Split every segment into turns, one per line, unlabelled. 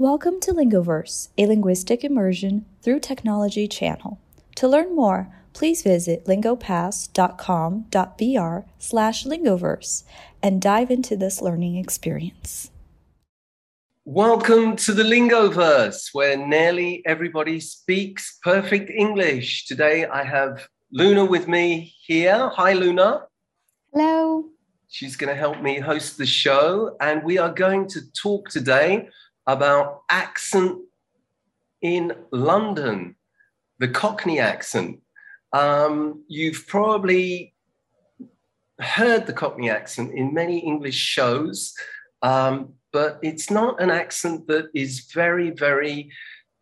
Welcome to Lingoverse, a linguistic immersion through technology channel. To learn more, please visit lingopass.com.br slash lingoverse and dive into this learning experience.
Welcome to the Lingoverse, where nearly everybody speaks perfect English. Today I have Luna with me here. Hi, Luna.
Hello.
She's going to help me host the show, and we are going to talk today about accent in London, the Cockney accent. Um, you've probably heard the Cockney accent in many English shows, um, but it's not an accent that is very, very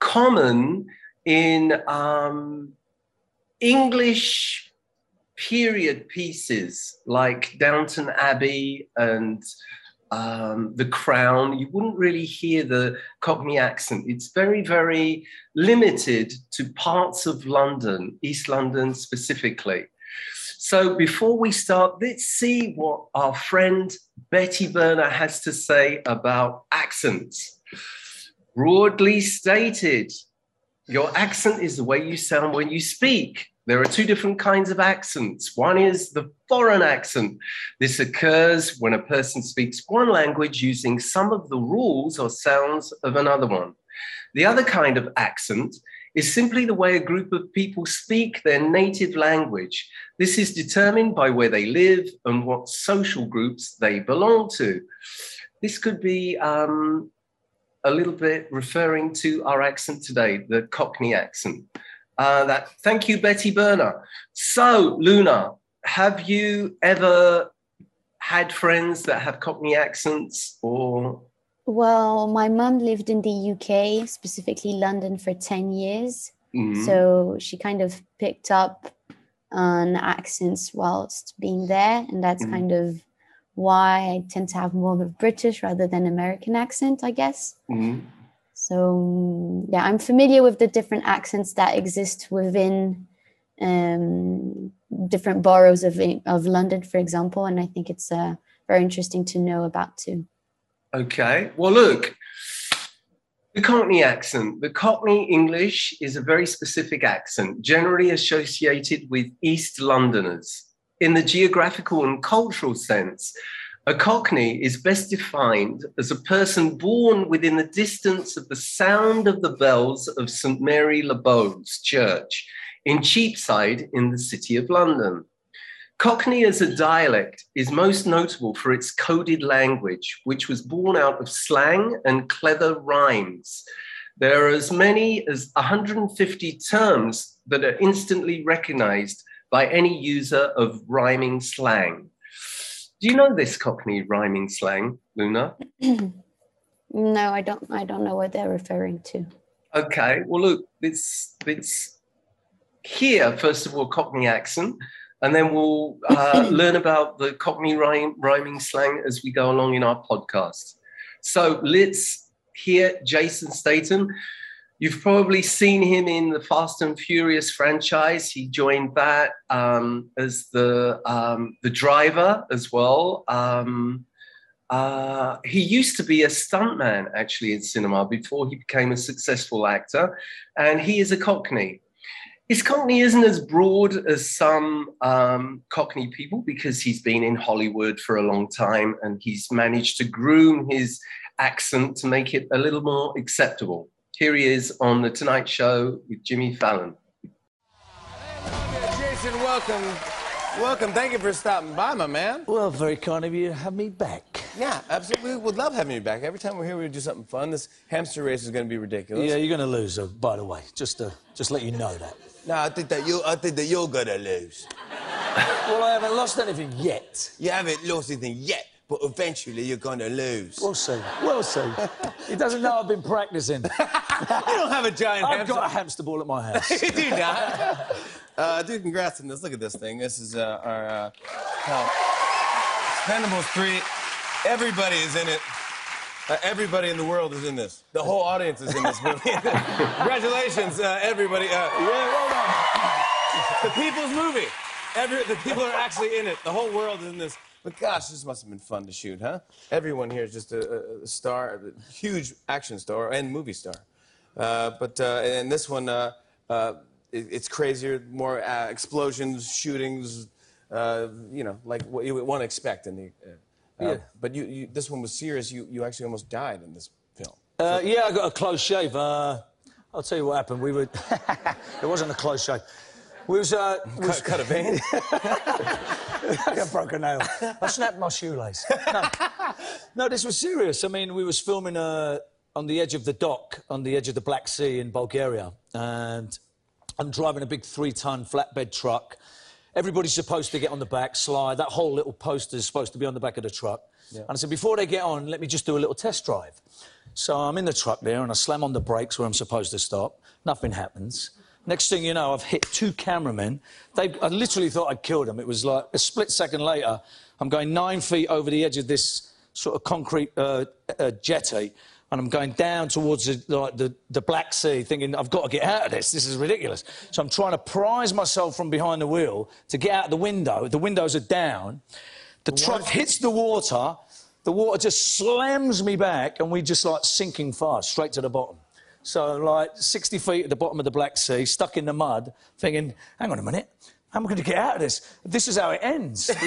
common in um, English period pieces like Downton Abbey and um, The Crown, you wouldn't really hear the Cockney accent. It's very, very limited to parts of London, East London specifically. So before we start, let's see what our friend Betty Birner has to say about accents. Broadly stated, your accent is the way you sound when you speak. There are two different kinds of accents. One is the foreign accent. This occurs when a person speaks one language using some of the rules or sounds of another one. The other kind of accent is simply the way a group of people speak their native language. This is determined by where they live and what social groups they belong to. This could be um, a little bit referring to our accent today, the Cockney accent. Uh, that thank you, Betty Birner. So, Luna, have you ever had friends that have Cockney accents or?
Well, my mum lived in the UK, specifically London, for 10 years. Mm-hmm. So she kind of picked up on accents whilst being there. And that's mm-hmm. kind of why I tend to have more of a British rather than American accent, I guess. Mm-hmm. So yeah, I'm familiar with the different accents that exist within um, different boroughs of of London, for example, and I think it's uh, very interesting to know about too.
Okay, well, look, the Cockney accent. The Cockney English is a very specific accent, generally associated with East Londoners. In the geographical and cultural sense, a Cockney is best defined as a person born within the distance of the sound of the bells of St. Mary le Bow's Church in Cheapside in the City of London. Cockney as a dialect is most notable for its coded language, which was born out of slang and clever rhymes. There are as many as 150 terms that are instantly recognized by any user of rhyming slang. Do you know this Cockney rhyming slang, Luna?
no, I don't. I don't know what they're referring to.
Okay. Well, look, it's it's here first of all Cockney accent, and then we'll uh, learn about the Cockney rhyme, rhyming slang as we go along in our podcast. So let's hear Jason Statham You've probably seen him in the Fast and Furious franchise. He joined that um, as the um, the driver as well. Um, uh, he used to be a stuntman actually in cinema before he became a successful actor, and he is a Cockney. His Cockney isn't as broad as some um, Cockney people because he's been in Hollywood for a long time and he's managed to groom his accent to make it a little more acceptable. Here he is on The Tonight Show with Jimmy Fallon.
Jason, welcome. Welcome. Thank you for stopping by, my man.
Well, very kind of you to have me back.
Yeah, absolutely. We would love having you back. Every time we're here, we do something fun. This hamster race is going to be ridiculous.
Yeah, you're going to lose, uh, by the way. Just to just let you know that.
No, I think that you. I think that you're going to lose.
well, I haven't lost anything yet.
You haven't lost anything yet but eventually you're going to lose.
We'll see. We'll see. he doesn't know I've been practicing. you
don't have a giant
I've
hamster.
got a hamster ball at my house.
you do not. Uh, dude, congrats on this. Look at this thing. This is uh, our uh, Expendables 3. Everybody is in it. Uh, everybody in the world is in this. The whole audience is in this movie. Congratulations, uh, everybody. Uh,
yeah, well done.
The people's movie. Every, the people are actually in it. The whole world is in this. But gosh, this must have been fun to shoot, huh? Everyone here is just a, a star, a huge action star and movie star. Uh, but uh, and this one, uh, uh it, it's crazier, more uh, explosions, shootings, uh, you know, like what you would want to expect in the. yeah. But you, you, this one was serious. You, you actually almost died in this film.
yeah, I got a close shave. I'll tell you what happened. We were. it wasn't a close shave. We was, uh,
was... Cut, cut a vein.
I broke a nail. I snapped my shoelace. No. no, this was serious. I mean, we was filming uh, on the edge of the dock, on the edge of the Black Sea in Bulgaria, and I'm driving a big three-ton flatbed truck. Everybody's supposed to get on the back, slide. That whole little poster is supposed to be on the back of the truck. Yeah. And I said, before they get on, let me just do a little test drive. So I'm in the truck there, and I slam on the brakes where I'm supposed to stop. Nothing happens. Next thing you know, I've hit two cameramen. They, I literally thought I'd killed them. It was like a split second later, I'm going nine feet over the edge of this sort of concrete uh, uh, jetty, and I'm going down towards the, like, the, the Black Sea, thinking, I've got to get out of this. This is ridiculous. So I'm trying to prise myself from behind the wheel to get out the window. The windows are down. The truck hits the water. The water just slams me back, and we just like sinking fast, straight to the bottom. So, I'm like 60 feet at the bottom of the Black Sea, stuck in the mud, thinking, hang on a minute, how am I going to get out of this? This is how it ends. this,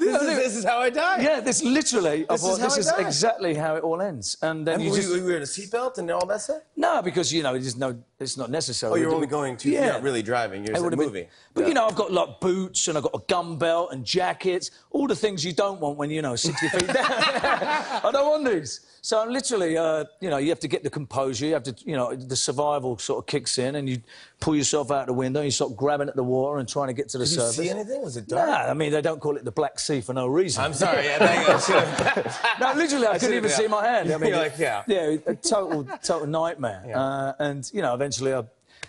is, this, is, how I die.
Yeah, this literally. This thought, is, this is exactly how it all ends.
And then and you were just. You, were in a seatbelt and all that stuff?
No, because, you know, it's, no, it's not necessary.
Oh, you're only going to. Yeah. You're not really driving. You're in a movie. Been,
but, yeah. you know, I've got like boots and I've got a gun belt and jackets, all the things you don't want when, you know, 60 feet down. I don't want these. So literally, uh, you know, you have to get the composure. You have to, you know, the survival sort of kicks in, and you pull yourself out the window. And you start grabbing at the water and trying to get to the
Did
surface.
You see anything? Was it dark?
Nah, I mean, they don't call it the Black Sea for no reason.
I'm sorry. Yeah,
no, literally, I, I couldn't even see my hand. I mean,
You're like, yeah,
yeah, a total, total nightmare. Yeah. Uh, and you know, eventually, I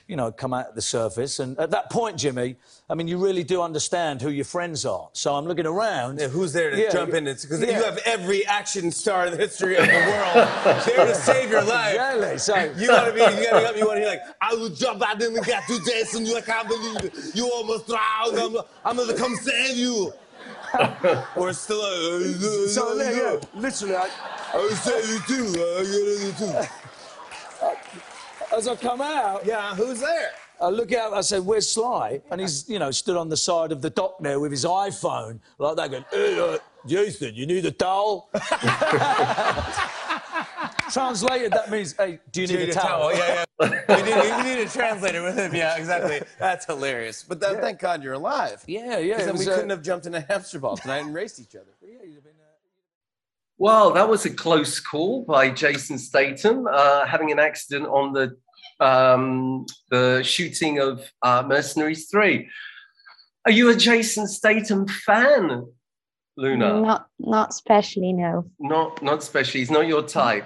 you know, come out at the surface. And at that point, Jimmy, I mean, you really do understand who your friends are. So I'm looking around.
Yeah, who's there to yeah, jump in? Because yeah. you have every action star in the history of the world there to save your life.
Exactly. So
you gotta be, you gotta help. You wanna be like, I will jump out in the get to this, and you, I can't believe it. You almost drowned. I'm, I'm gonna come save you. or still, uh,
so yeah, literally, I,
I will save you too. I get it too
as I come out,
yeah, who's there?
I look out, I said, where's Sly? And he's, you know, stood on the side of the dock there with his iPhone, like that, going, hey, uh, Jason, you need a towel? Translated, that means, hey, do you need, need a, towel?
towel? Yeah, yeah. we, need, we need a translator with him. Yeah, exactly. That's hilarious. But that, yeah. thank God you're alive.
Yeah, yeah.
Because then we uh... couldn't have jumped in a hamster ball tonight and raced each other.
Well, that was a close call by Jason Statham, uh, having an accident on the um, the shooting of uh, Mercenaries 3. Are you a Jason Statham fan, Luna?
Not not especially, no.
Not not especially. He's not your type.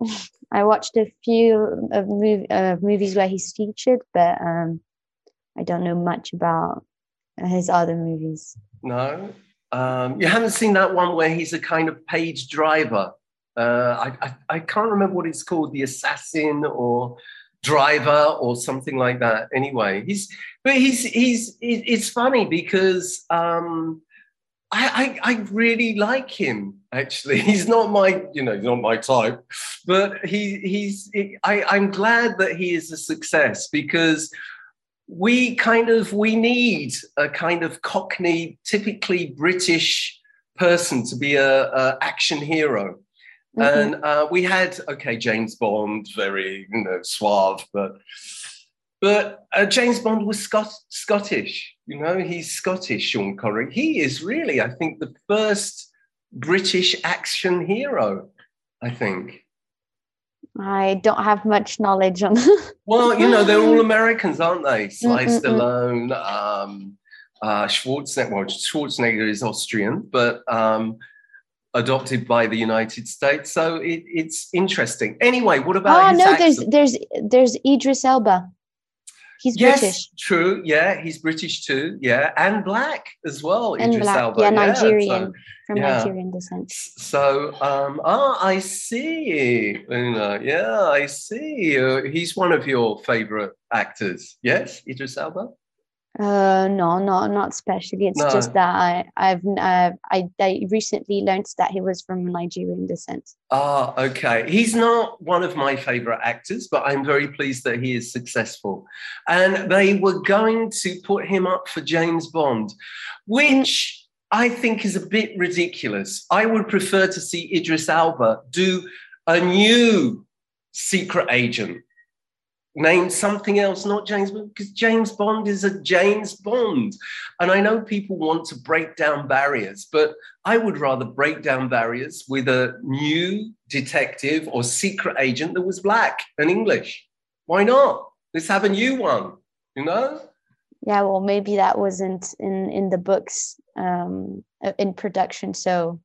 I watched a few of mov- uh, movies where he's featured, but um, I don't know much about his other movies.
No, um, you haven't seen that one where he's a kind of page driver. Uh, I, I, I can't remember what it's called, the assassin or driver or something like that. Anyway, he's but he's he's it's funny because um, I, I, I really like him. Actually, he's not my you know he's not my type, but he he's I I'm glad that he is a success because we kind of we need a kind of cockney typically british person to be a, a action hero mm-hmm. and uh, we had okay james bond very you know suave but but uh, james bond was Scot- scottish you know he's scottish sean connery he is really i think the first british action hero i think
I don't have much knowledge on.
well, you know, they're all Americans, aren't they? Sly mm Stallone, um, uh, Schwarzenegger. Well, Schwarzenegger is Austrian, but um, adopted by the United States. So it, it's interesting. Anyway, what about?
Oh no, accent? there's there's there's Idris Elba. He's yes, British.
True. Yeah, he's British too. Yeah, and black as well.
And
Idris
black.
Elba.
Yeah, Nigerian yeah, so, from yeah. Nigerian descent.
So, um, ah, I see. Yeah, I see. Uh, he's one of your favorite actors. Yes, Idris Elba.
Uh, no, no, not especially. It's
No.
just that I, I've, uh, I, I recently learned that he was from Nigerian descent.
Ah, okay. He's not one of my favorite actors, but I'm very pleased that he is successful. And they were going to put him up for James Bond, which I think is a bit ridiculous. I would prefer to see Idris Elba do a new secret agent named something else, not James Bond, because James Bond is a James Bond. And I know people want to break down barriers, but I would rather break down barriers with a new detective or secret agent that was black and English. Why not? Let's have a new one, you know?
Yeah, well, maybe that wasn't in in the books um, uh, in production, so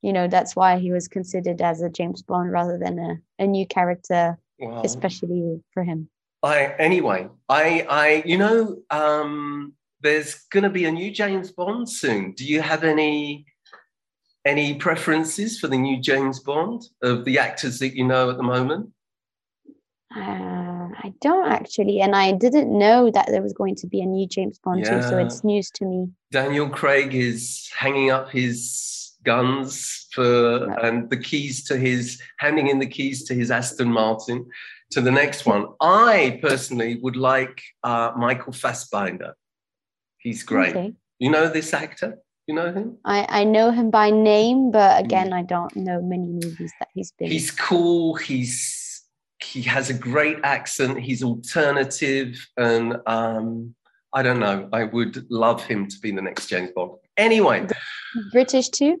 you know that's why he was considered as a James Bond rather than a, a new character,
Well,
especially for him.
I anyway, I I you know, um, there's gonna be a new James Bond soon. Do you have any any preferences for the new James Bond of the actors that you know at the moment?
Uh, I don't actually, and I didn't know that there was going to be a new James Bond too, so it's news to me.
Daniel Craig is hanging up his guns for
Yeah.
and the keys to his handing in the keys to his Aston Martin to the next one. I personally would like uh, Michael Fassbender. He's great.
Okay.
You know this actor? You know him?
I, I know him by name, but again, I don't know many movies that he's been.
He's cool. He's he has a great accent. He's alternative, and um, I don't know. I would love him to be the next James Bond. Anyway,
British too.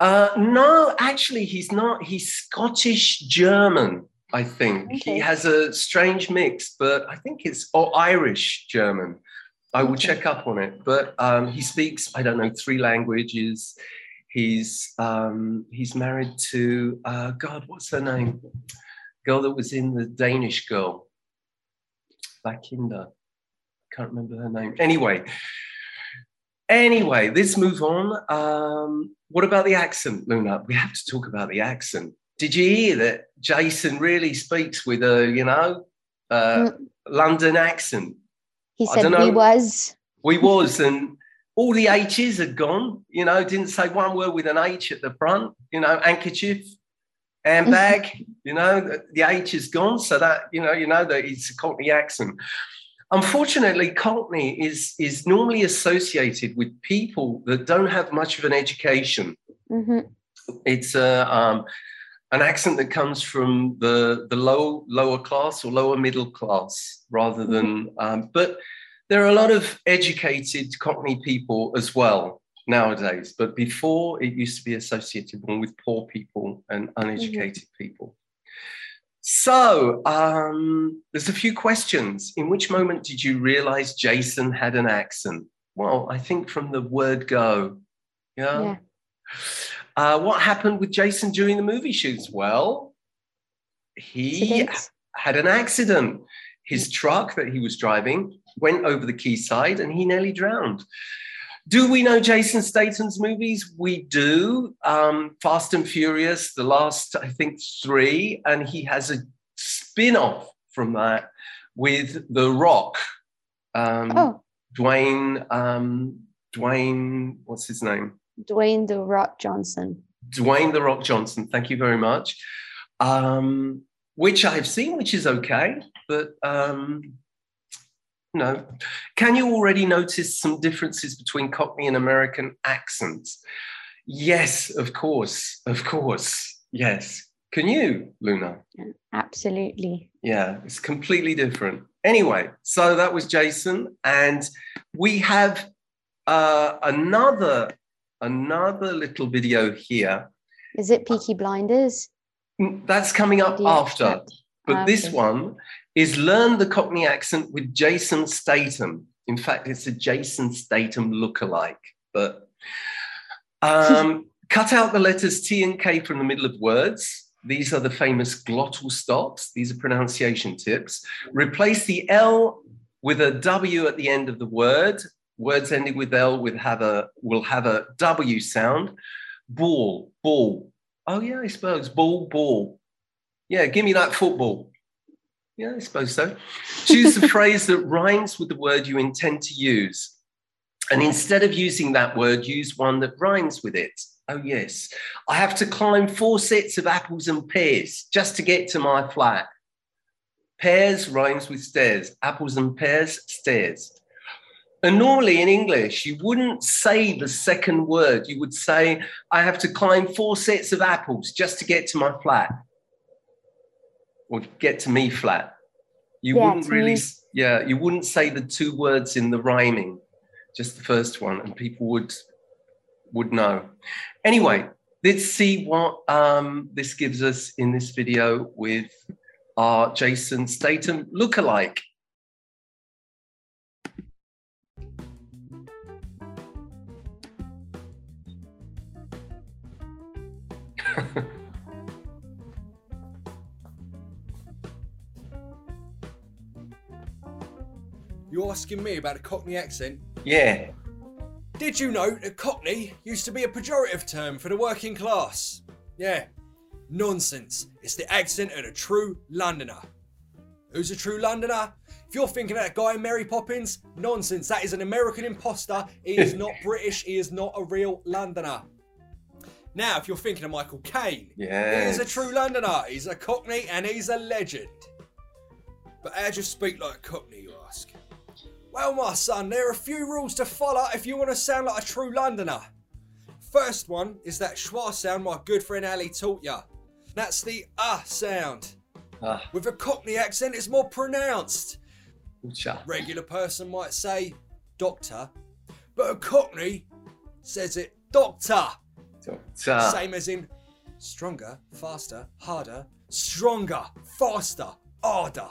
Uh, no, actually, he's not. He's Scottish German. I think
Okay.
he has a strange mix, but I think it's or Irish German. I will check up on it. But um, he speaks, I don't know, three languages. He's um, he's married to uh, God, what's her name? Girl that was in the Danish girl, Bakinda. Can't remember her name. Anyway, anyway, let's move on. Um, what about the accent, Luna? We have to talk about the accent. Did you hear that Jason really speaks with a, you know, uh,
Mm.
London accent?
He
I
said he was.
We was, and all the H's had gone. You know, didn't say one word with an H at the front. You know, handkerchief, handbag. you know, the, the H is gone, so that you know, you know that it's a Cockney accent. Unfortunately, Cockney is is normally associated with people that don't have much of an education.
hmm
It's a um, an accent that comes from the the low lower class or lower middle class rather than. Um, but there are a lot of educated Cockney people as well nowadays. But before, it used to be associated more with poor people and uneducated people. So um, there's a few questions. In which moment did you realize Jason had an accent? Well, I think from the word go. Yeah.
Yeah.
Uh, what happened with Jason during the movie shoots? Well, he
Accidents.
had an accident. His truck that he was driving went over the quayside and he nearly drowned. Do we know Jason Statham's movies? We do. Um, Fast and Furious, the last, I think, three. And he has a spin off from that with The Rock. Um,
Oh,
Dwayne, um, Dwayne, what's his name?
Dwayne the Rock Johnson.
Dwayne the Rock Johnson. Thank you very much. Um, which I've seen, which is okay, but um, no. Can you already notice some differences between Cockney and American accents? Yes, of course, of course, yes. Can you, Luna?
Absolutely.
Yeah, it's completely different. Anyway, so that was Jason, and we have uh, another another little video here.
Is it Peaky Blinders?
Mm, That's coming up after, but
Ah,
this one is learn the Cockney accent with Jason Statham. In fact, it's a Jason Statham lookalike, but um, cut out the letters T and K from the middle of words. These are the famous glottal stops. These are pronunciation tips. Replace the L with a W at the end of the word. Words ending with L will have a will have a W sound. Ball, ball. Oh yeah, I suppose ball, ball. Yeah, give me that football. Yeah, I suppose so. Choose the phrase that rhymes with the word you intend to use. And instead of using that word, use one that rhymes with it. Oh, yes. I have to climb four sets of apples and pears just to get to my flat. Pears rhymes with stairs. Apples and pears, stairs. And normally in English, you wouldn't say the second word. You would say, I have to climb four sets of apples just to get to my flat or get to me flat. You
Yeah,
wouldn't really,
me.
yeah, you wouldn't say the two words in the rhyming, just the first one, and people would would know. Anyway, let's see what um, this gives us in this video with our Jason Statham lookalike.
You're asking me about a Cockney accent?
Yeah,
Did you know that Cockney used to be a pejorative term for the working class? Yeah, nonsense. It's the accent of a true Londoner. Who's a true Londoner? If you're thinking of that guy in Mary Poppins, nonsense. That is an American imposter. He is not British. He is not a real Londoner. Now, if you're thinking of Michael Caine, he is a true Londoner. He's a Cockney and he's a legend. But how do you speak like a Cockney, you ask? Well, my son, there are a few rules to follow if you want to sound like a true Londoner. First one is that schwa sound my good friend Ali taught ya. That's the uh sound.
Ah,
With a Cockney accent, it's more pronounced.
ucha.
Regular person might say doctor, but a Cockney says it doctor.
Doctor.
Same as in stronger, faster, harder, stronger, faster, harder.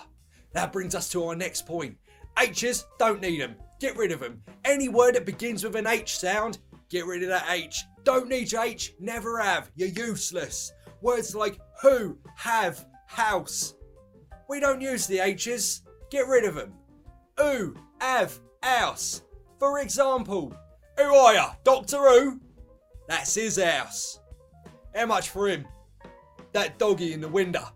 That brings us to our next point. H's, don't need them. Get rid of them. Any word that begins with an H sound, get rid of that H. Don't need your H, never have. You're useless. Words like who, have, house. We don't use the H's. Get rid of them. Who, have, house. For example, who are ya? Doctor Who? That's his house. How much for him? That doggy in the window.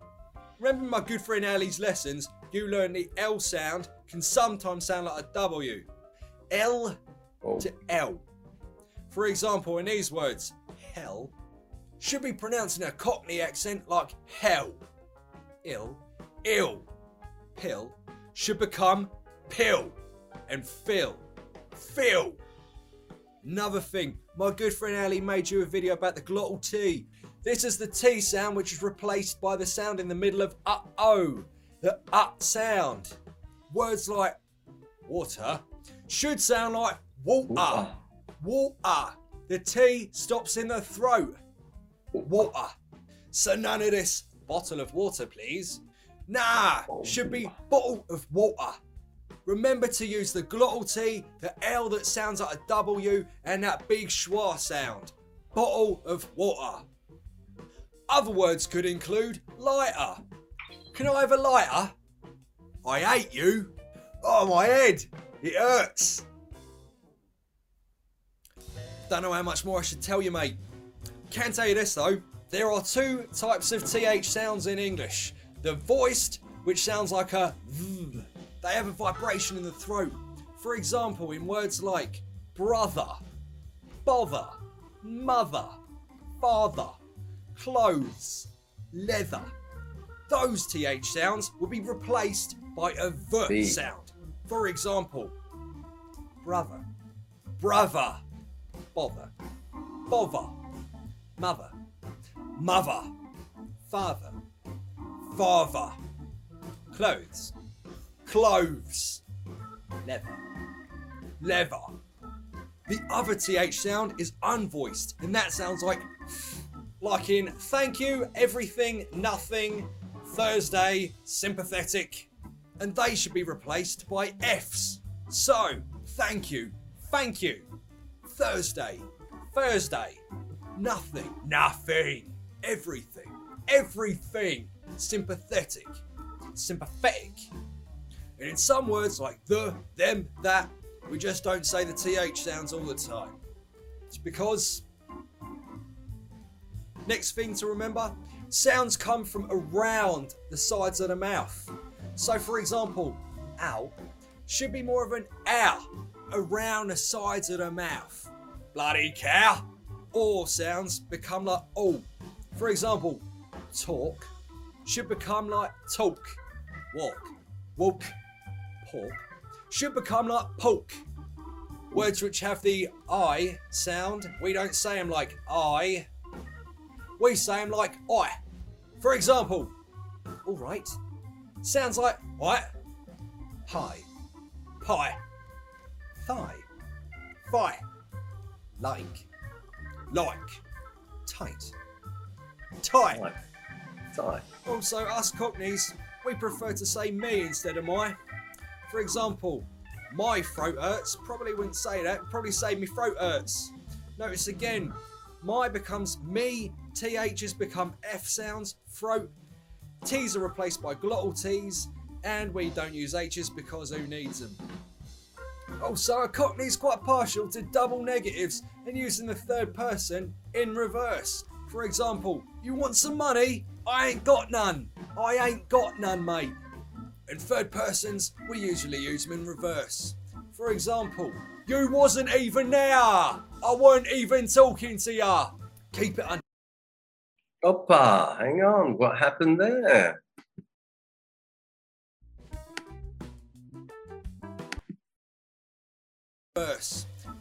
Remember my good friend Ali's lessons? You learn the L sound can sometimes sound like a W. L
Oh,
to L. For example, in these words, hell should be pronounced in a Cockney accent like hell. Ill, ill. Pill should become pill. And fill, fill. Another thing, my good friend Ali made you a video about the glottal T. This is the T sound which is replaced by the sound in the middle of uh oh, the uh sound. Words like water should sound like water.
Water.
The T stops in the throat. Water. So none of this bottle of water, please. Nah, should be bottle of water. Remember to use the glottal T, the L that sounds like a W, and that big schwa sound. Bottle of water. Other words could include lighter. Can I have a lighter? I hate you. Oh, my head. It hurts. Don't know how much more I should tell you, mate. Can tell you this though. There are two types of TH sounds in English. The voiced, which sounds like a v. They have a vibration in the throat. For example, in words like brother, bother, mother, father, clothes, leather. Those TH sounds will be replaced by a V
V.
sound. For example, brother, brother, bother, bother, mother, mother, father, father, clothes, clothes, leather, leather. The other TH sound is unvoiced, and that sounds like like in thank you, everything, nothing, Thursday, sympathetic, and they should be replaced by F's. So, thank you, thank you, Thursday, Thursday, nothing, nothing, everything, everything, sympathetic, sympathetic. And in some words like the, them, that, we just don't say the TH sounds all the time. It's because Next thing to remember sounds come from around the sides of the mouth. So, for example, ow should be more of an ow around the sides of the mouth. Bloody cow. Or sounds become like oh. For example, talk should become like talk. Walk, walk, pork should become like poke. Words which have the I sound, we don't say them like I. We say them like I. For example, alright, sounds like what? Pie, pie, thigh, thigh, like, like, tight, tight.
Tight. Tight.
Also, us Cockneys, we prefer to say me instead of my. For example, my throat hurts. Probably wouldn't say that. Probably say me throat hurts. Notice again, my becomes me. THs become F sounds. Throat. T's are replaced by glottal T's. And we don't use H's because who needs them? Also, a Cockney's quite partial to double negatives and using the third person in reverse. For example, you want some money? I ain't got none. I ain't got none, mate. In third persons, we usually use them in reverse. For example, you wasn't even there. I weren't even talking to ya. Keep it under.
Oppa, hang on. What happened there?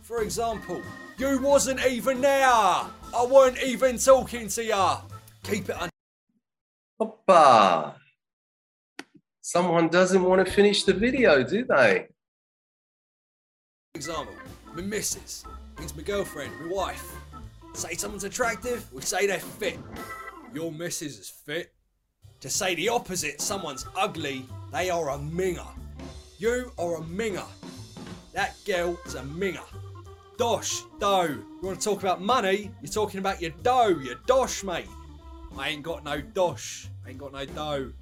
For example, you wasn't even there. I weren't even talking to ya. Keep it under.
Oppa. Someone doesn't want to finish the video, do they?
example, my missus means my girlfriend, my wife. Say someone's attractive, we say they're fit. Your missus is fit. To say the opposite, someone's ugly, they are a minger. You are a minger. That girl is a minger. Dosh, dough. You want to talk about money? You're talking about your dough, your dosh, mate. I ain't got no dosh. I ain't got no dough.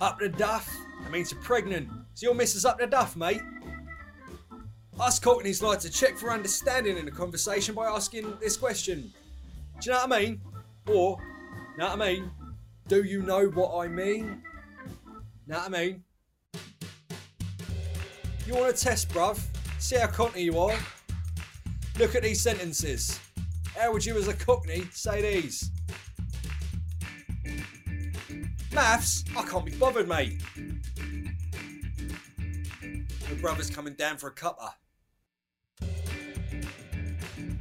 Up the duff? That means you're pregnant. So your missus up the duff, mate. Us Cockneys like to check for understanding in a conversation by asking this question. Do you know what I mean? Or, know what I mean? Do you know what I mean? Know what I mean? You want a test, bruv? See how cockney you are? Look at these sentences. How would you, as a cockney, say these? Maths? I can't be bothered, mate. Your brother's coming down for a cuppa.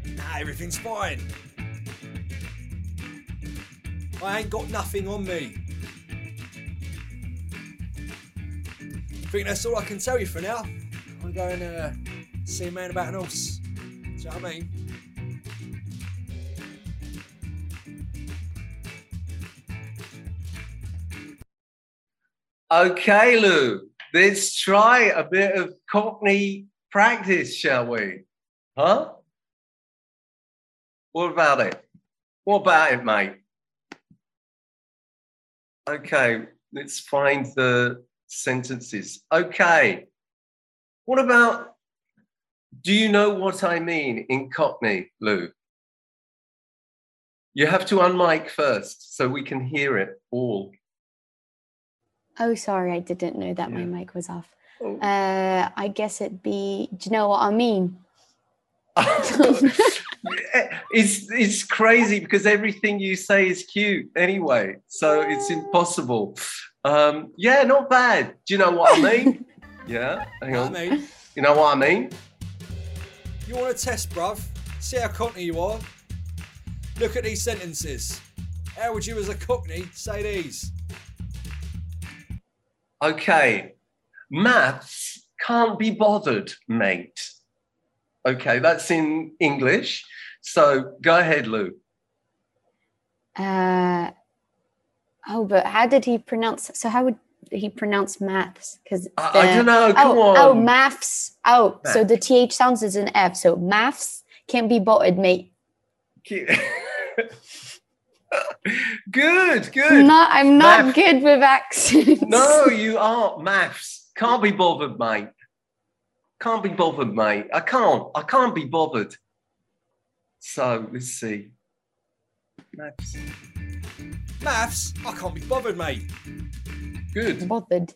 Nah, everything's fine. I ain't got nothing on me. I think that's all I can tell you for now. I'm going to see a man about an horse. Do you know what I mean?
Okay, Lou, let's try a bit of Cockney practice, shall we? Huh? What about it? What about it, mate? Okay, let's find the sentences. Okay. What about, do you know what I mean in Cockney, Lou? You have to unmic first so we can hear it all.
Oh, sorry, I didn't know that my mic was off.
Oh.
Uh, I guess it'd be. Do you know what I mean?
it's it's crazy because everything you say is cute anyway, so it's impossible. Um, yeah, not bad. Do you know what I mean? yeah, hang on.
I mean?
You know what I mean?
You want a test, bruv? See how cockney you are? Look at these sentences. How would you, as a cockney, say these?
Okay, maths can't be bothered, mate. Okay, that's in English. So go ahead, Lou.
Uh, oh, but how did he pronounce? So how would he pronounce maths? Because
I, I don't know. Come
oh,
on.
oh, maths. Oh, so the th sounds as an f. So maths can't be bothered, mate.
good, good.
I'm not. I'm not
Math.
good with accents.
No, you aren't. Maths. Can't be bothered, mate. Can't be bothered, mate. I can't. I can't be bothered. So let's see. Maths.
Maths? I can't be bothered, mate.
Good.
bothered.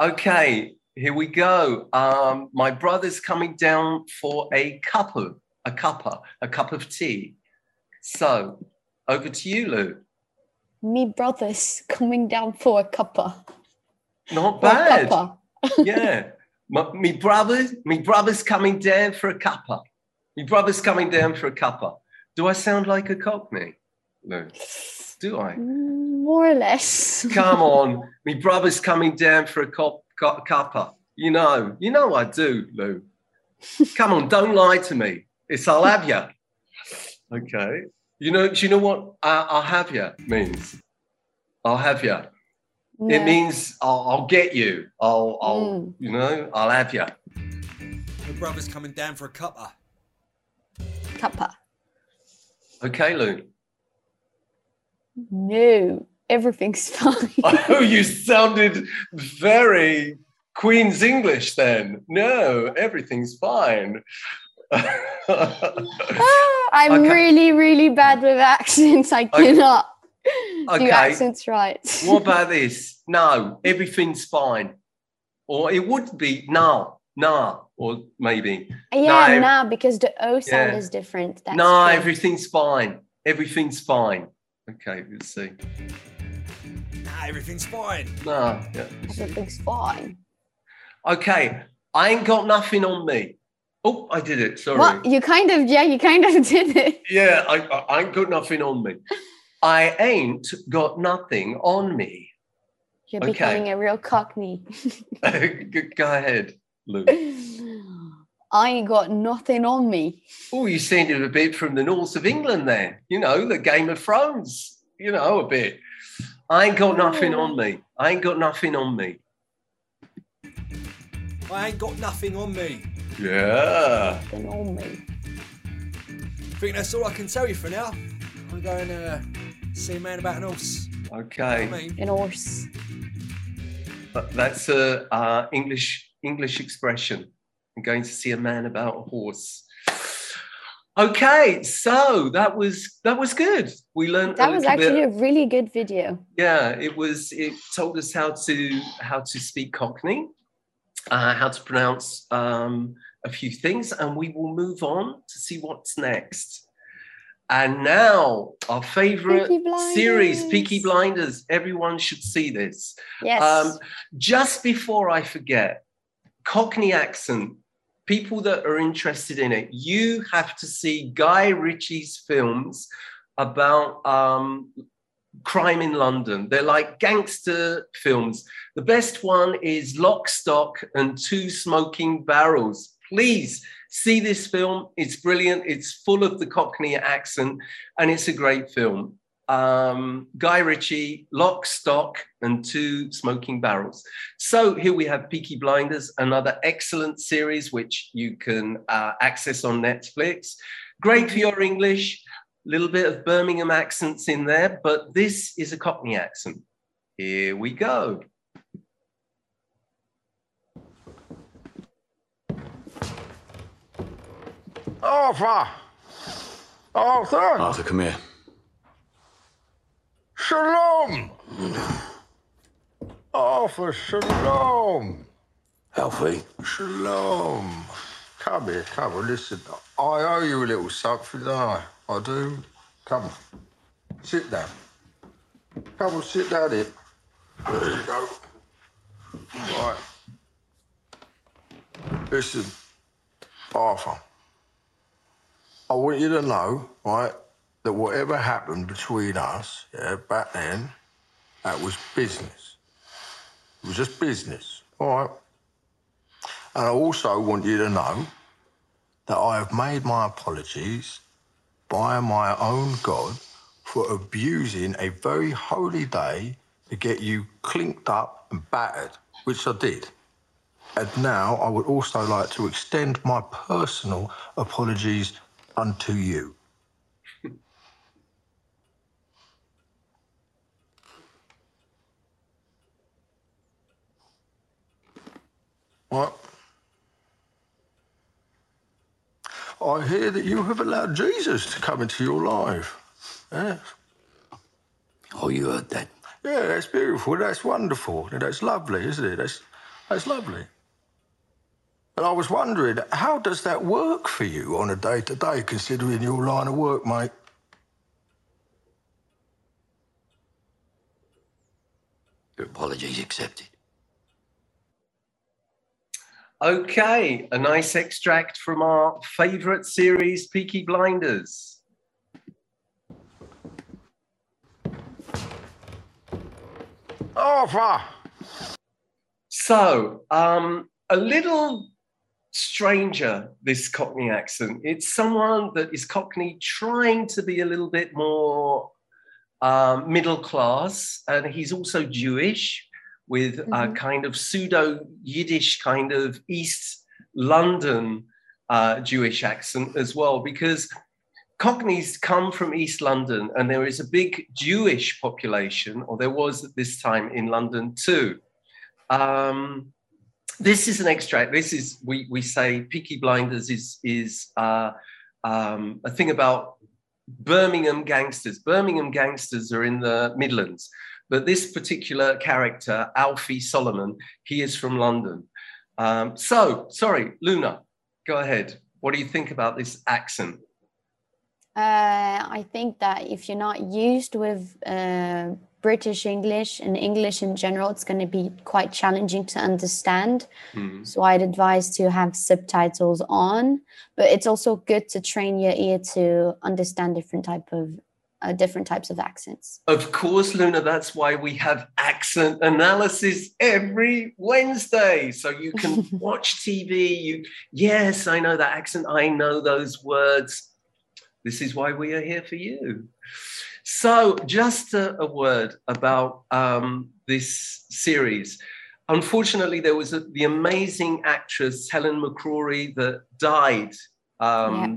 Okay, here we go. Um, my brother's coming down for a cup of a cuppa, a cup of tea. So, over to you, Lou.
Me brother's coming down for a cuppa.
Not
For a
bad.
cuppa.
yeah. My, me brother, my brother's coming down for a cuppa. My brother's coming down for a cuppa. Do I sound like a cockney? No. Do I?
More or less.
Come on. My brother's coming down for a cop, cu- cuppa. You know, you know I do, Lou. Come on, don't lie to me. It's I'll have ya. Okay. You know, do you know what uh, I'll have ya means? I'll have ya. It means I'll, I'll get you. I'll, I'll
Mm.
you know, I'll have you.
Your brother's coming down for a cuppa.
Cuppa.
Okay, Lou.
No. Everything's fine.
Oh, you sounded very Queen's English then. No, everything's fine.
Ah, I'm
Okay.
really, really bad with accents. I cannot
Okay.
do accents right.
what about this? No, everything's fine. Or it would be no, no, or maybe
yeah,
No.
nah, because the O sound
Yeah.
is different. That's
no,
true.
everything's fine. Everything's fine. Okay, let's see.
Nah, everything's fine.
No, yeah.
Everything's fine.
Okay, I ain't got nothing on me. Oh, I did it. Sorry.
What? You kind of, yeah, you kind of did it.
Yeah, I, I, I ain't got nothing on me. I ain't got nothing on me.
You're
Okay.
becoming a real cockney.
Go go ahead, Luke.
I ain't got nothing on me.
Oh, you sounded a bit from the north of England there. You know, the Game of Thrones. You know, a bit. I ain't got nothing on me. I ain't got nothing on me.
I ain't got nothing on me.
Yeah.
Nothing on me.
I think that's all I can tell you for now. I'm going to uh, see a man about an horse.
Okay.
I mean,
An horse.
That's a uh, English English expression. I'm going to see a man about a horse. Okay, so that was that was good. We learned a
That was
little bit-
actually a really good video.
yeah it was it told us how to how to speak cockney uh, how to pronounce um, a few things and we will move on to see what's next and now our favorite
Peaky
series peaky blinders everyone should see this
Yes.
um, just before i forget cockney accent people that are interested in it you have to see guy ritchie's films about um, crime in London. They're like gangster films. The best one is Lock, Stock, and Two Smoking Barrels. Please see this film. It's brilliant. It's full of the Cockney accent, and it's a great film. Um, Guy Ritchie, Lock, Stock, and Two Smoking Barrels. So here we have Peaky Blinders, another excellent series which you can uh, access on Netflix. Great for your English a little bit of Birmingham accents in there, but this is a Cockney accent. Here we go.
Oh, Arthur! Oh, Arthur!
Arthur, come here.
Shalom! Oh, Arthur, shalom!
Alfie.
Shalom! Come here, come on, listen. I owe you a little something, don't I? I do. Come on. Sit down. Come on, sit down here. There you go. Right. Listen, Arthur. I want you to know, right, that whatever happened between us, yeah, back then, that was business. It was just business, all right? And I also want you to know that I have made my apologies by my own God for abusing a very holy day to get you clinked up and battered, which I did. And now I would also like to extend my personal apologies unto you. What? I hear that you have allowed Jesus to come into your life. Yes.
Oh, you heard that?
Yeah, that's beautiful. That's wonderful. That's lovely, isn't it? That's That's lovely. And I was wondering, how does that work for you on a day to day, considering your line of work, mate?
Your apologies accepted.
Okay, a nice extract from our favorite series, Peaky Blinders.
Arthur!
So, um, a little stranger, this Cockney accent. It's someone that is Cockney trying to be a little bit more um, middle class, and he's also Jewish with mm-hmm. a kind of pseudo Yiddish kind of East London uh, Jewish accent as well, because Cockneys come from East London, and there is a big Jewish population, or there was at this time in London too. Um, this is an extract. This is we we say Peaky Blinders is is uh, um, a thing about Birmingham gangsters. Birmingham gangsters are in the Midlands, but this particular character, Alfie Solomon, he is from London. Um, so, sorry, Luna, go ahead. What do you think about this accent?
Uh, I think that if you're not used with uh, British English and English in general, it's going to be quite challenging to understand. Mm. So I'd advise to have subtitles on, but it's also good to train your ear to understand different type of uh, different types of accents.
Of course, Luna. That's why we have accent analysis every Wednesday, so you can watch TV. You yes, I know that accent. I know those words this is why we are here for you. So, just a, a word about um, this series. Unfortunately, there was a, the amazing actress Helen McCrory that died um, yeah.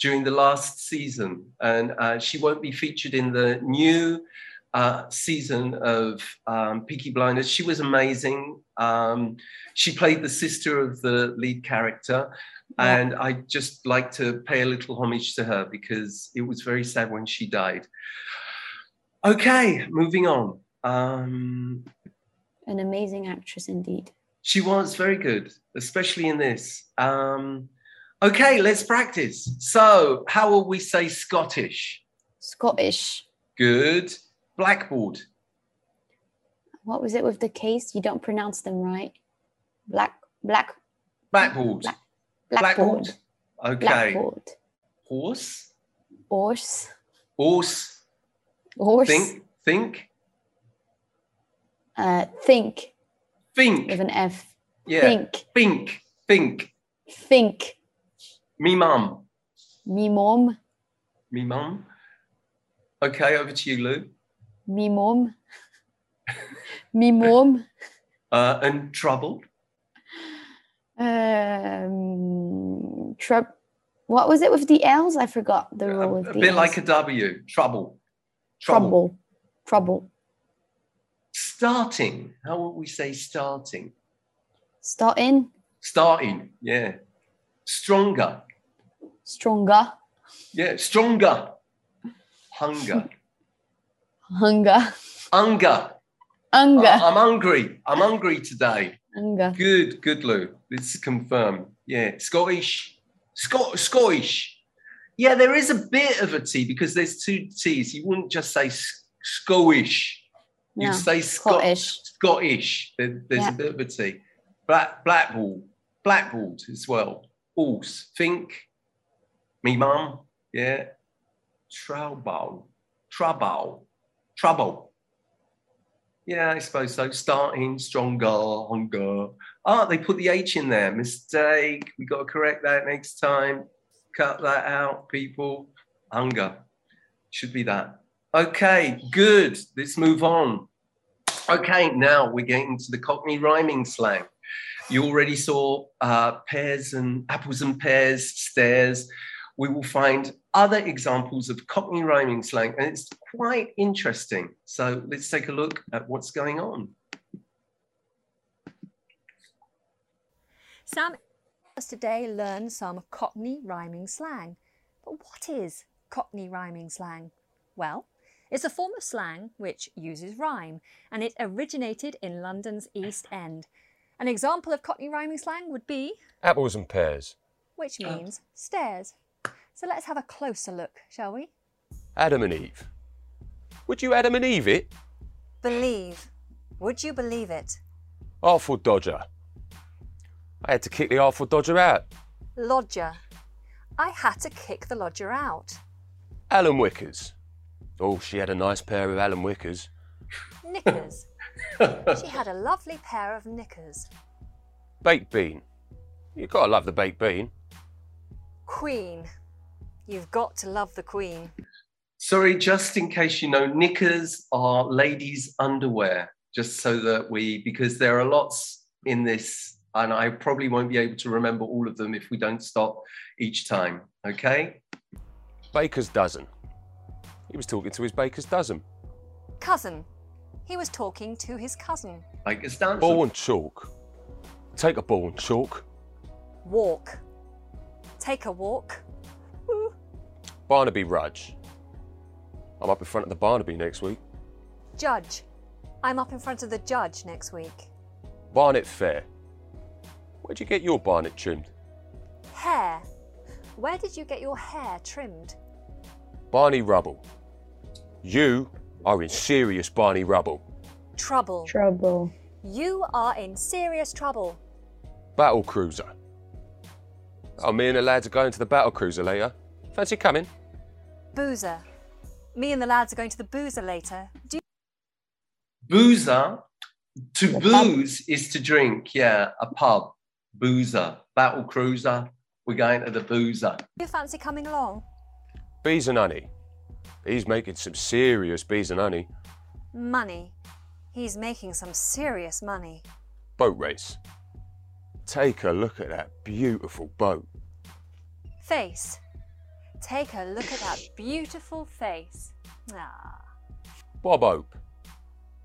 during the last season, and uh, she won't be featured in the new uh, season of um, Peaky Blinders. She was amazing. Um, she played the sister of the lead character, and I just like to pay a little homage to her because it was very sad when she died. Okay, moving on. Um,
An amazing actress indeed.
She was very good, especially in this. Um, okay, let's practice. So, how will we say Scottish?
Scottish.
Good. Blackboard.
What was it with the case? You don't pronounce them right. Black, black.
Blackboard. Black,
Blackboard.
Blackboard. Okay. Blackboard. Horse.
Horse.
Horse.
Horse.
Think. Think.
Uh, think.
Think.
With an F.
Yeah.
Think.
Think. Think.
Think.
Me mum.
Me mom.
Me mum. Okay, over to you, Lou.
Me mom. Me mom.
Uh, and trouble.
Um, trub. What was it with the L's? I forgot the rule with
a
the.
bit
L's.
like a W. Trouble.
Trouble. Trouble.
Starting. How would we say starting?
Starting.
Starting. Yeah. Stronger.
Stronger.
Yeah. Stronger. Hunger.
Hunger.
Hunger.
Hunger.
I'm hungry. I'm hungry today.
Hunger.
Good, good, Lou. Let's confirm. Yeah, Scottish. Scot- Scottish. Yeah, there is a bit of a T because there's two T's. You wouldn't just say Scottish. You
No,
say Scot-
Scottish.
Scottish. There- there's
Yeah.
a bit of a T. Black, blackboard, blackboard as well. Horse. Think. Me mum. Yeah. Trouble. Trouble. Trouble. Yeah, I suppose so. Starting stronger, hunger. Ah, they put the H in there. Mistake. We got to correct that next time. Cut that out, people. Hunger. Should be that. Okay, good. Let's move on. Okay, now we're getting to the Cockney rhyming slang. You already saw uh, pears and apples and pears, stairs. We will find other examples of Cockney rhyming slang, and it's quite interesting. So let's take a look at what's going on.
Sam us today learn some Cockney rhyming slang. But what is Cockney rhyming slang? Well, it's a form of slang which uses rhyme, and it originated in London's East End. An example of Cockney rhyming slang would be,
Apples and pears.
which oh. means stairs. So let's have a closer look, shall we?
Adam and Eve. Would you Adam and Eve it?
Believe. Would you believe it?
Artful Dodger. I had to kick the Artful Dodger out.
Lodger. I had to kick the lodger out.
Alan Whickers. Oh, she had a nice pair of Alan Whickers.
Knickers. she had a lovely pair of knickers.
Baked bean. You've gotta love the baked bean.
Queen. You've got to love the Queen.
Sorry, just in case you know, knickers are ladies' underwear, just so that we, because there are lots in this, and I probably won't be able to remember all of them if we don't stop each time. Okay?
Baker's dozen. He was talking to his baker's dozen.
Cousin. He was talking to his cousin.
Like it's dance.
Ball and chalk. Take a ball and chalk.
Walk. Take a walk.
Barnaby Rudge. I'm up in front of the Barnaby next week.
Judge. I'm up in front of the judge next week.
Barnet Fair. Where'd you get your barnet trimmed?
Hair. Where did you get your hair trimmed?
Barney Rubble. You are in serious Barney Rubble.
Trouble.
Trouble.
You are in serious trouble.
Battle Cruiser. Oh, me and the lads are going to the Battle Cruiser later. Fancy coming?
Boozer. Me and the lads are going to the boozer later. Do you
Boozer. To booze is to drink. Yeah, a pub. Boozer. Battle cruiser. We're going to the boozer.
you fancy coming along?
Bees and honey. He's making some serious bees and honey.
Money. He's making some serious money.
Boat race. Take a look at that beautiful boat.
Face. Take a look at that beautiful face. Ah.
Bob Ope.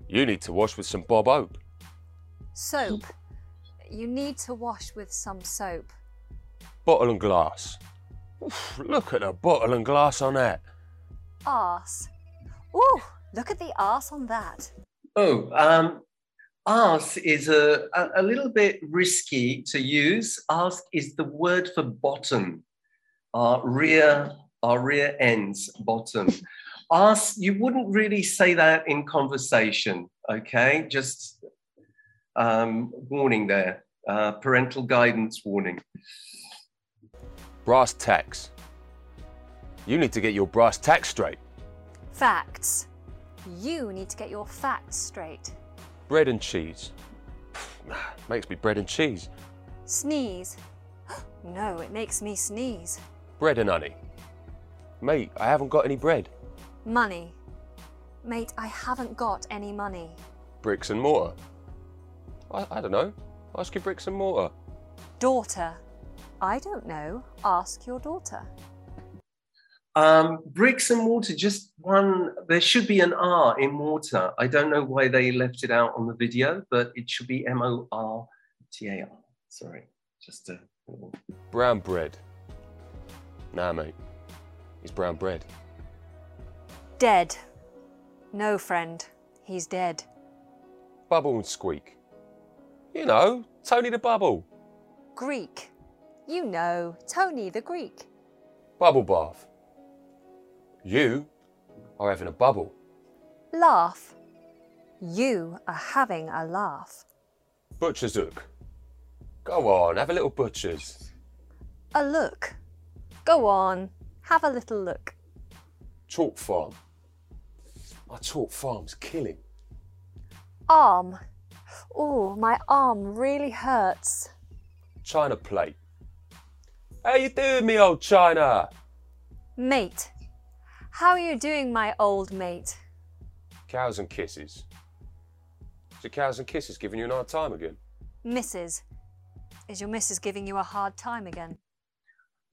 You need to wash with some Bob Ope.
Soap. You need to wash with some soap.
Bottle and glass. Oof, look at the bottle and glass on that.
Arse. Ooh, look at the arse on that.
Oh, um, ask is a, a, a little bit risky to use. Ask is the word for bottom, our rear, our rear ends, bottom. Ask, you wouldn't really say that in conversation, okay? Just um, warning there, uh, parental guidance warning.
Brass tacks. You need to get your brass tacks straight.
Facts. You need to get your facts straight.
Bread and cheese. Makes me bread and cheese.
Sneeze. No, it makes me sneeze.
Bread and honey. Mate, I haven't got any bread.
Money. Mate, I haven't got any money.
Bricks and mortar. I, I don't know. Ask your bricks and mortar.
Daughter. I don't know. Ask your daughter.
Um, bricks and mortar, just one, there should be an R in mortar. I don't know why they left it out on the video, but it should be M O R T A R. Sorry, just a little.
Brown bread. Nah, mate. It's brown bread.
Dead. No, friend. He's dead.
Bubble and squeak. You know, Tony the Bubble.
Greek. You know, Tony the Greek.
Bubble bath. You are having a bubble.
Laugh. You are having a laugh.
Butcher's hook. Go on, have a little butcher's.
A look. Go on, have a little look.
Chalk farm. My chalk farm's killing.
Arm. Oh, my arm really hurts.
China plate. How you doing, me old China?
Mate. How are you doing, my old mate?
Cows and kisses. Is your cows and kisses giving you an hard time again?
Mrs. Is your missus giving you a hard time again?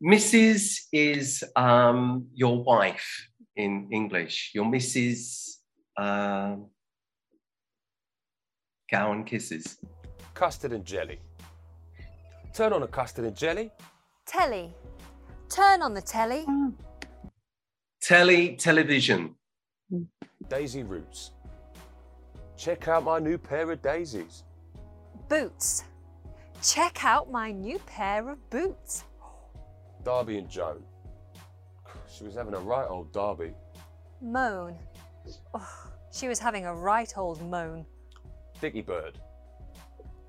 Mrs. is um, your wife in English. Your Mrs. Um, cow and kisses.
Custard and jelly. Turn on a custard and jelly.
Telly. Turn on the telly.
Telly, television.
Daisy roots. Check out my new pair of daisies.
Boots. check out my new pair of boots.
Darby and Joan. She was having a right old Darby.
Moan. Oh, she was having a right old moan.
Dicky Bird.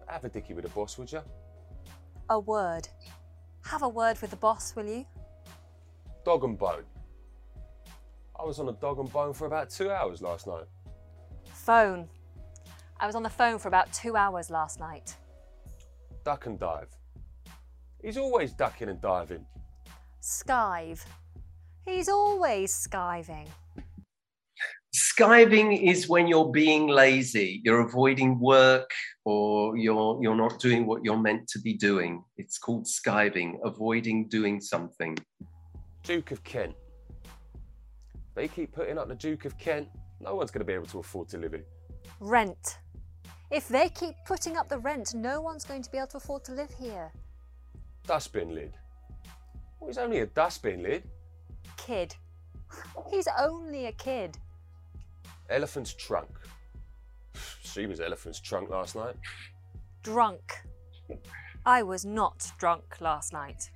Have a dicky with the boss, would you?
A word. Have a word with the boss, will you?
Dog and bone. I was on a dog and bone for about two hours last night.
Phone. I was on the phone for about two hours last night.
Duck and dive. He's always ducking and diving.
Skive. He's always skiving.
Skiving is when you're being lazy, you're avoiding work or you're you're not doing what you're meant to be doing. It's called skiving, avoiding doing something.
Duke of Kent. They keep putting up the Duke of Kent. No one's going to be able to afford to live in.
Rent. If they keep putting up the rent, no one's going to be able to afford to live here.
Dustbin lid. Well, he's only a dustbin lid.
Kid. He's only a kid.
Elephant's trunk. She was elephant's trunk last night.
Drunk. I was not drunk last night.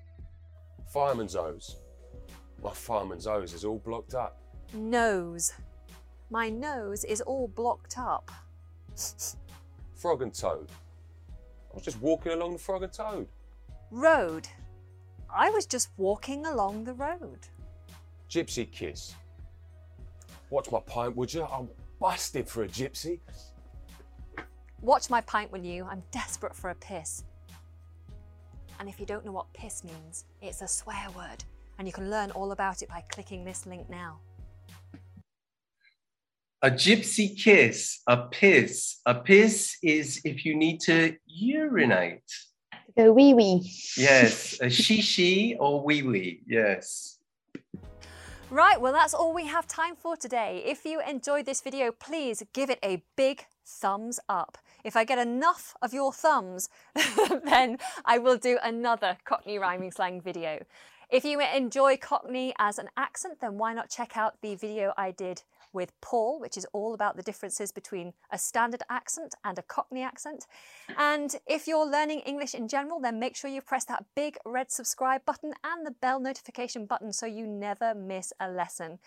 Fireman's hose. My fireman's hose is all blocked up.
Nose. My nose is all blocked up.
Frog and Toad. I was just walking along the Frog and Toad.
Road. I was just walking along the road.
Gypsy kiss. Watch my pint, would you? I'm busted for a gypsy.
Watch my pint, will you? I'm desperate for a piss. And if you don't know what piss means, it's a swear word, and you can learn all about it by clicking this link now.
A gypsy kiss, a piss. A piss is if you need to urinate.
Go wee wee.
Yes, a shishi or wee wee. Yes.
Right, well, that's all we have time for today. If you enjoyed this video, please give it a big thumbs up. If I get enough of your thumbs, then I will do another Cockney rhyming slang video. If you enjoy Cockney as an accent, then why not check out the video I did with Paul, which is all about the differences between a standard accent and a Cockney accent. And if you're learning English in general, then make sure you press that big red subscribe button and the bell notification button so you never miss a lesson.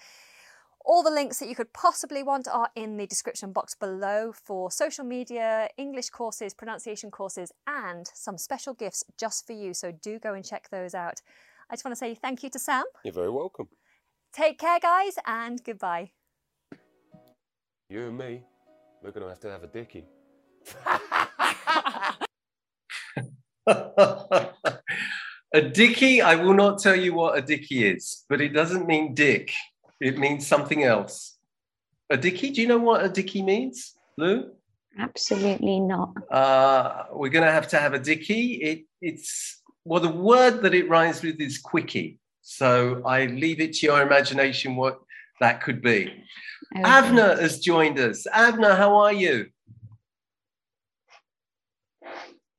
All the links that you could possibly want are in the description box below for social media, English courses, pronunciation courses, and some special gifts just for you. So do go and check those out. I just want to say thank you to Sam.
You're very welcome.
Take care, guys, and goodbye.
You and me, we're going to have to have a dickie.
a dickie, I will not tell you what a dickie is, but it doesn't mean dick. It means something else. A dickie, do you know what a dickie means, Lou?
Absolutely not.
Uh, we're going to have to have a dickie. It, it's, well, the word that it rhymes with is quickie. So I leave it to your imagination what that could be. Okay. Avner has joined us. Avner, how are you?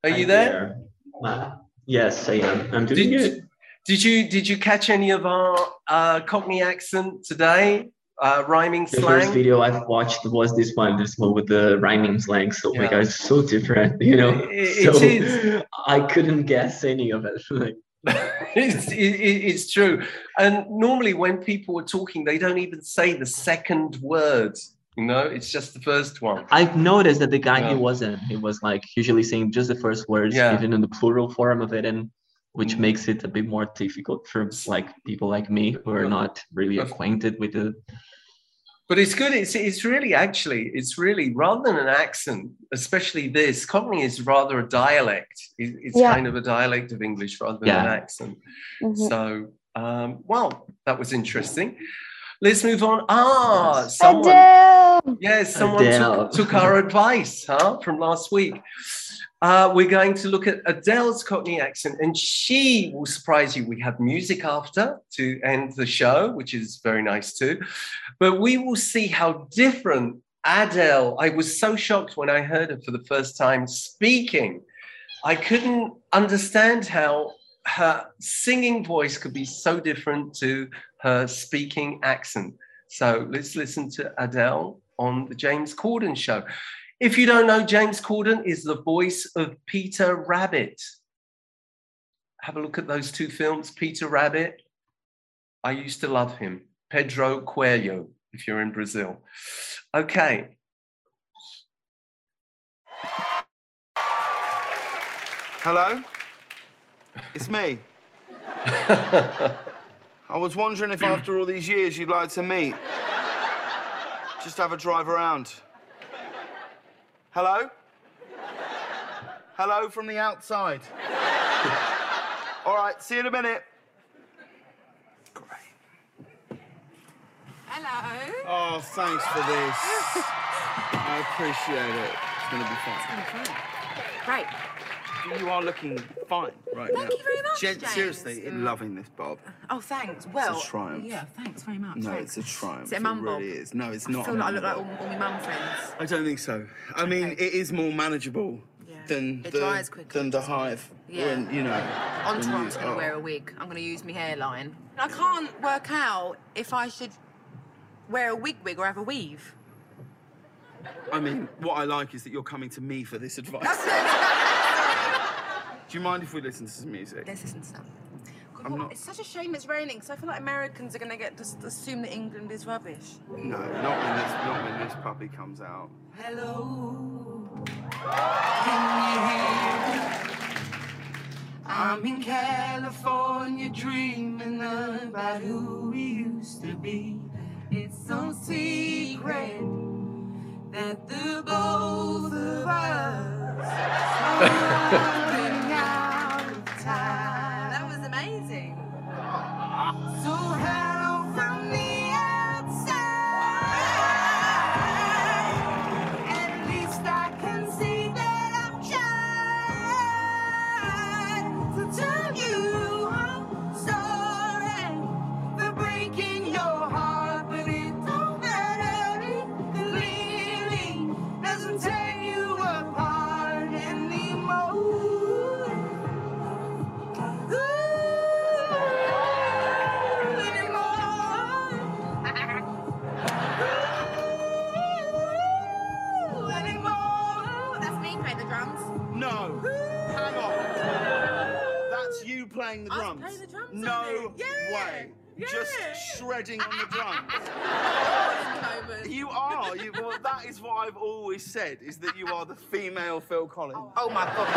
Are you there?
there. Uh, yes, I am. I'm doing
did,
good.
Did you did you catch any of our uh, Cockney accent today? Uh, rhyming
the
slang.
first video I've watched was this one, this one with the rhyming slang. So yeah. my God, it's so different, you know.
It,
so
it is.
I couldn't guess any of it. like,
it's, it, it's true. And normally, when people are talking, they don't even say the second word. You know, it's just the first one.
I've noticed that the guy yeah. he wasn't. He was like usually saying just the first words,
yeah.
even in the plural form of it, and which mm. makes it a bit more difficult for like people like me who are not really acquainted with the
but it's good. It's it's really actually it's really rather than an accent, especially this Cockney is rather a dialect. It's yeah. kind of a dialect of English rather than yeah. an accent. Mm-hmm. So um, well, that was interesting. Let's move on. Ah, someone.
Adele.
Yes, someone took, took our advice, huh, from last week. Uh, we're going to look at Adele's Cockney accent, and she will surprise you. We have music after to end the show, which is very nice too. But we will see how different Adele. I was so shocked when I heard her for the first time speaking. I couldn't understand how her singing voice could be so different to her speaking accent. So let's listen to Adele on the James Corden show. If you don't know, James Corden is the voice of Peter Rabbit. Have a look at those two films, Peter Rabbit. I used to love him. Pedro Coelho, if you're in Brazil. Okay.
Hello? It's me. I was wondering if after all these years you'd like to meet. Just have a drive around. Hello? Hello from the outside. all right, see you in a minute.
Hello.
Oh, thanks for this. I appreciate it. It's gonna be fun.
It's gonna be fun. Great.
You are looking fine right
Thank
now.
you very much,
Gen-
James.
Seriously, in loving this, Bob.
Oh, thanks. Well, it's a
triumph.
Yeah, thanks very much.
No,
thanks.
it's a triumph.
Is it a mum
it really
bob?
is. No, it's
I
not.
feel
a
like I look like all, all my mum friends.
I don't think so. I mean, it is more manageable than
It
the
dries quicker,
than the hive.
Yeah.
When, you know.
I'm going to
oh.
wear a wig. I'm going to use my hairline. I can't work out if I should wear a wig wig or have a weave.
I mean, what I like is that you're coming to me for this advice. Do you mind if we listen to some music?
Let's listen to some. God,
I'm
what-
not-
It's such a shame it's raining because I feel like Americans are going to get just assume that England is rubbish.
No, not when this not when this puppy comes out.
Hello. Can you hear me? I'm in California dreaming about who we used to be. It's no secret that the both of us are running out of time. That was amazing. So
shredding on the drums. You are. You, well, that is what I've always said. Is that you are the female Phil Collins.
Oh, oh my god.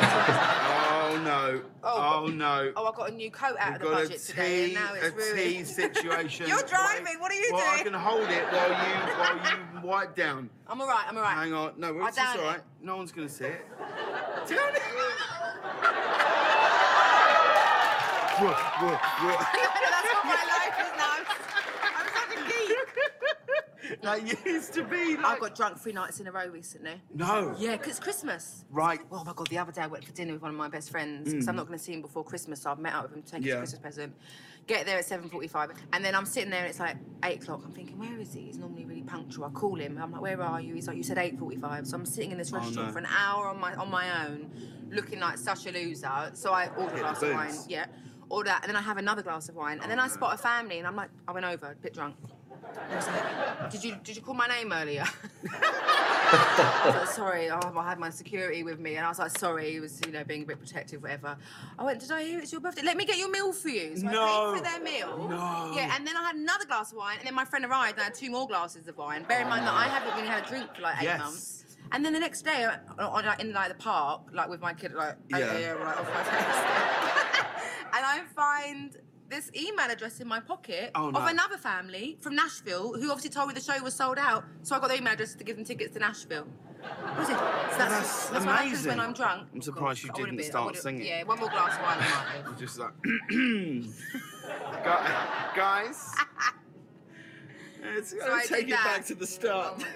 Oh no.
Oh.
Oh, no.
Oh, I got a new coat out of the
We've got
budget
a
today, and
tea,
now
a
it's ruined.
tea situation.
You're driving. What are you
well, I
doing?
can hold it while you while you wipe down.
I'm alright. I'm alright.
Hang on. No, it's, all
it.
No one's gonna see it.
Down it.
Whoa, whoa, whoa.
That's what my life is now. I'm such a
That used to be like.
I got drunk three nights in a row recently.
No.
Yeah, 'cause it's Christmas.
Right.
Oh my god, the other day I went for dinner with one of my best friends because I'm mm. not going to see him before Christmas, so I've met up with him to take
Yeah.
his Christmas present. Get there at 7.45, and then I'm sitting there and it's like 8 o'clock. I'm thinking, where is he? He's normally really punctual. I call him. I'm like, where are you? He's like, you said 8.45. So I'm sitting in this
Oh,
restaurant
no.
for an hour on my on my own, looking like such a loser. So I order a glass of wine. Yeah. Order that, and then I have another glass of wine, and then oh, I spot a family, and I'm like, I went over, a bit drunk. I was like, did you did you call my name earlier? I like, sorry, oh, I had my security with me, and I was like, sorry, he was, you know, being a bit protective, whatever. I went, did I hear it's your birthday? Let me get your meal for you. So I
No.
paid for their meal.
No.
Yeah, and then I had another glass of wine, and then my friend arrived, and I had two more glasses of wine. Bear in mind that I oh. haven't really had a drink for like eight
Yes.
months. And then the next day, on, like, in like the park, like with my kid, like
Yeah.
yeah, yeah, like, off my face. and I find this email address in my pocket
Oh, no.
of another family from Nashville who obviously told me the show was sold out. So I got the email address to give them tickets to Nashville. Was it? So that's,
That's
that's, what happens
amazing.
when I'm drunk.
I'm surprised you didn't start singing.
Yeah, one more glass of wine. I might have.
Just like, guys. It's
So
take you back to the start.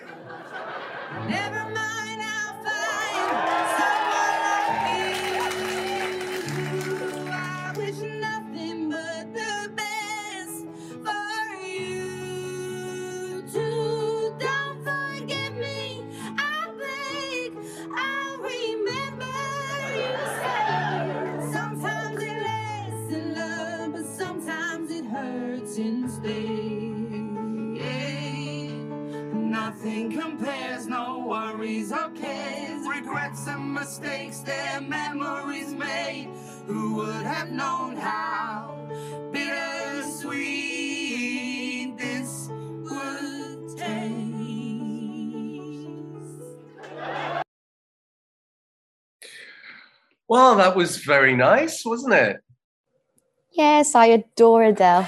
mistakes, their memories made. Who would have known how bittersweet this would taste?
Well, that was very nice, wasn't it?
Yes, I adore Adele.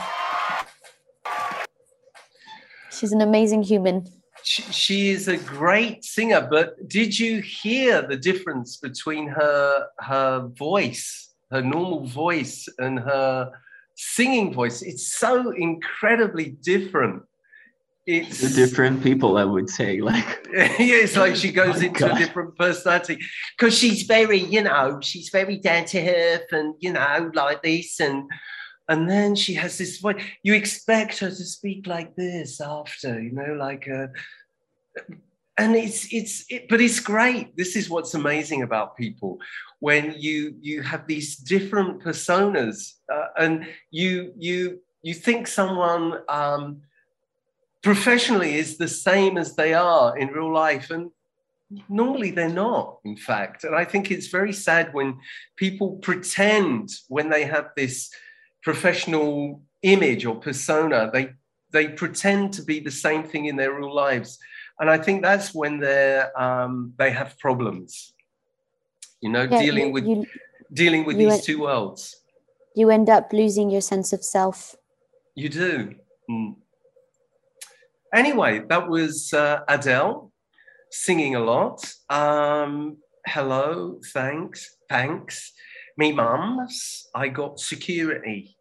She's an amazing human.
She, she is a great singer, but did you hear the difference between her her voice, her normal voice, and her singing voice? It's so incredibly different. It's
Two different people, I would say. Like
yeah, it's like she oh goes
my
into a different personality because she's very, you know, she's very down to earth and you know, like this, and and then she has this voice. You expect her to speak like this after, you know, like a. and it's it's it, but it's great. This is what's amazing about people when you you have these different personas uh, and you you you think someone um professionally is the same as they are in real life and normally they're not in fact and i think it's very sad when people pretend when they have this professional image or persona they they pretend to be the same thing in their real lives and i think that's when they're um, they have problems you know
Yeah,
dealing
you-
with
you-
dealing with these
en-
two worlds
You end up losing your sense of self.
You do. Mm. Anyway, that was uh, Adele singing a lot. Um, hello, thanks, thanks. Me mums, I got security.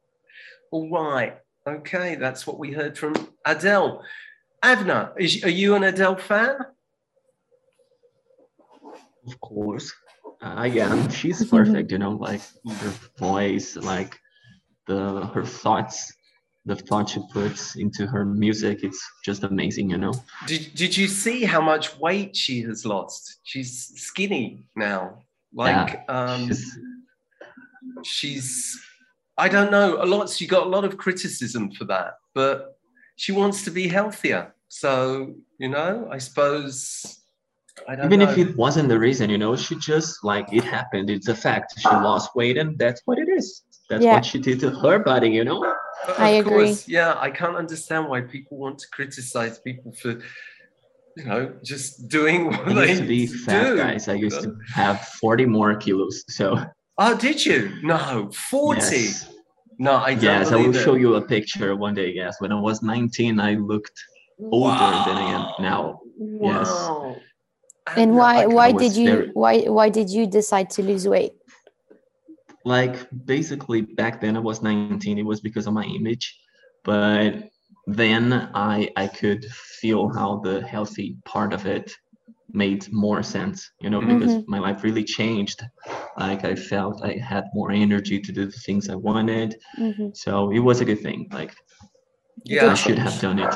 All right, okay, that's what we heard from Adele. Avner, is, are you an Adele fan?
Of course. Uh, yeah, she's perfect, you know, like her voice, like the her thoughts, the thought she puts into her music, it's just amazing, you know.
Did, did you see how much weight she has lost? She's skinny now. Like, um, she's, I don't know, a lot, she got a lot of criticism for that, but she wants to be healthier. So, you know, I suppose, I don't
Even
know.
if it wasn't the reason, you know, she just like it happened. It's a fact. She lost weight and that's what it is. That's
Yeah.
what she did to her body, you know.
Of
I agree.
course, yeah, I can't understand why people want to criticize people for, you know, just doing what
I
they
used to be fat,
do.
guys. I used to have 40 more kilos. So
Oh, did you? No, 40.
Yes.
No, I don't
yes, I will
it.
show you a picture one day. Yes, when I was 19, I looked older than I am now. Yes.
Wow.
And why why did you
very-
why why did you decide to lose weight?
like basically back then i was 19 it was because of my image but then i i could feel how the healthy part of it made more sense you know because
Mhm.
my life really changed like i felt i had more energy to do the things i wanted
Mhm.
so it was a good thing like
Yeah.
i should have done it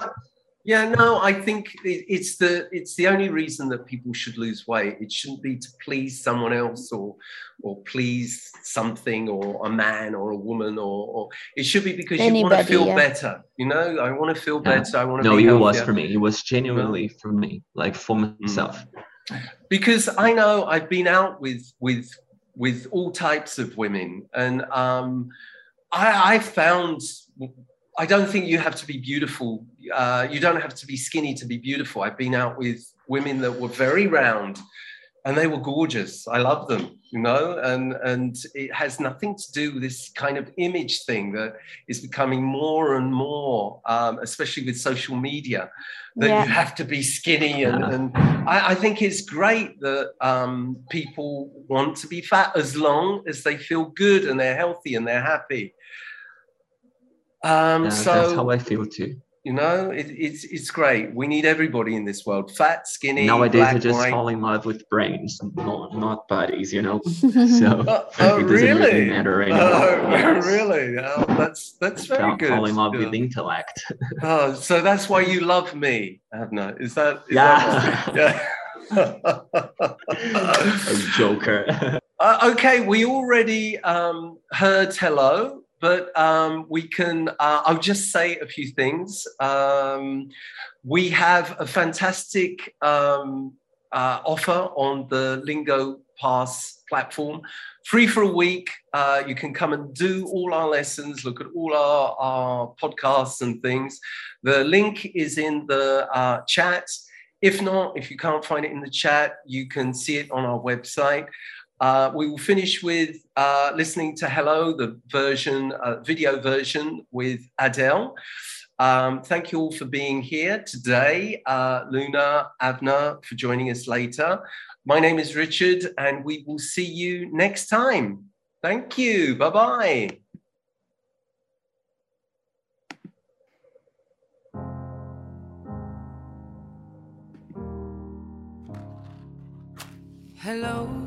Yeah, no, I think it's the it's the only reason that people should lose weight. It shouldn't be to please someone else or or please something or a man or a woman or, or it should be because you want to feel
yeah.
better. You know, I want to feel
Yeah.
better. I want to
no
be
it was for me it was genuinely for me like for myself
because I know I've been out with with with all types of women, and um, I, I found I don't think you have to be beautiful. Uh, you don't have to be skinny to be beautiful. I've been out with women that were very round, and they were gorgeous. I love them, you know, and and it has nothing to do with this kind of image thing that is becoming more and more, um, especially with social media, that
Yeah.
you have to be skinny and, and I, I think it's great that um, people want to be fat as long as they feel good and they're healthy and they're happy. Um,
Yeah,
so
that's how i feel too
you know, it, it's it's great. We need everybody in this world: fat, skinny,
nowadays
black,
i just
white.
fall in love with brains not, not bodies you know so
Oh, oh,
it doesn't
really?
really matter anymore
Oh,
Yes.
really? Oh, that's that's very
Fall-
good.
fall in love
Yeah.
with intellect
Oh, so that's why you love me, Avner. Is that? Is
Yeah.
That yeah.
a joker
Uh, okay, we already um, heard hello but um, we can, uh, I'll just say a few things. Um, we have a fantastic um, uh, offer on the Lingo Pass platform. Free for a week. Uh, you can come and do all our lessons, look at all our, our podcasts and things. The link is in the uh, chat. If not, if you can't find it in the chat, you can see it on our website. Uh, we will finish with uh, listening to Hello, the version, uh, video version with Adele. Um, thank you all for being here today. Uh, Luna, Avner, for joining us later. My name is Richard, and we will see you next time. Thank you. Bye bye.
Hello,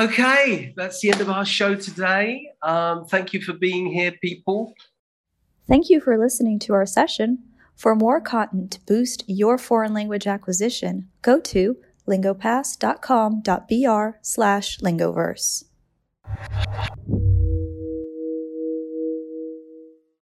Okay, that's the end of our show today. Um, thank you for being here, people.
Thank you for listening to our session. For more content to boost your foreign language acquisition, go to lingopass.com.br slash lingoverse.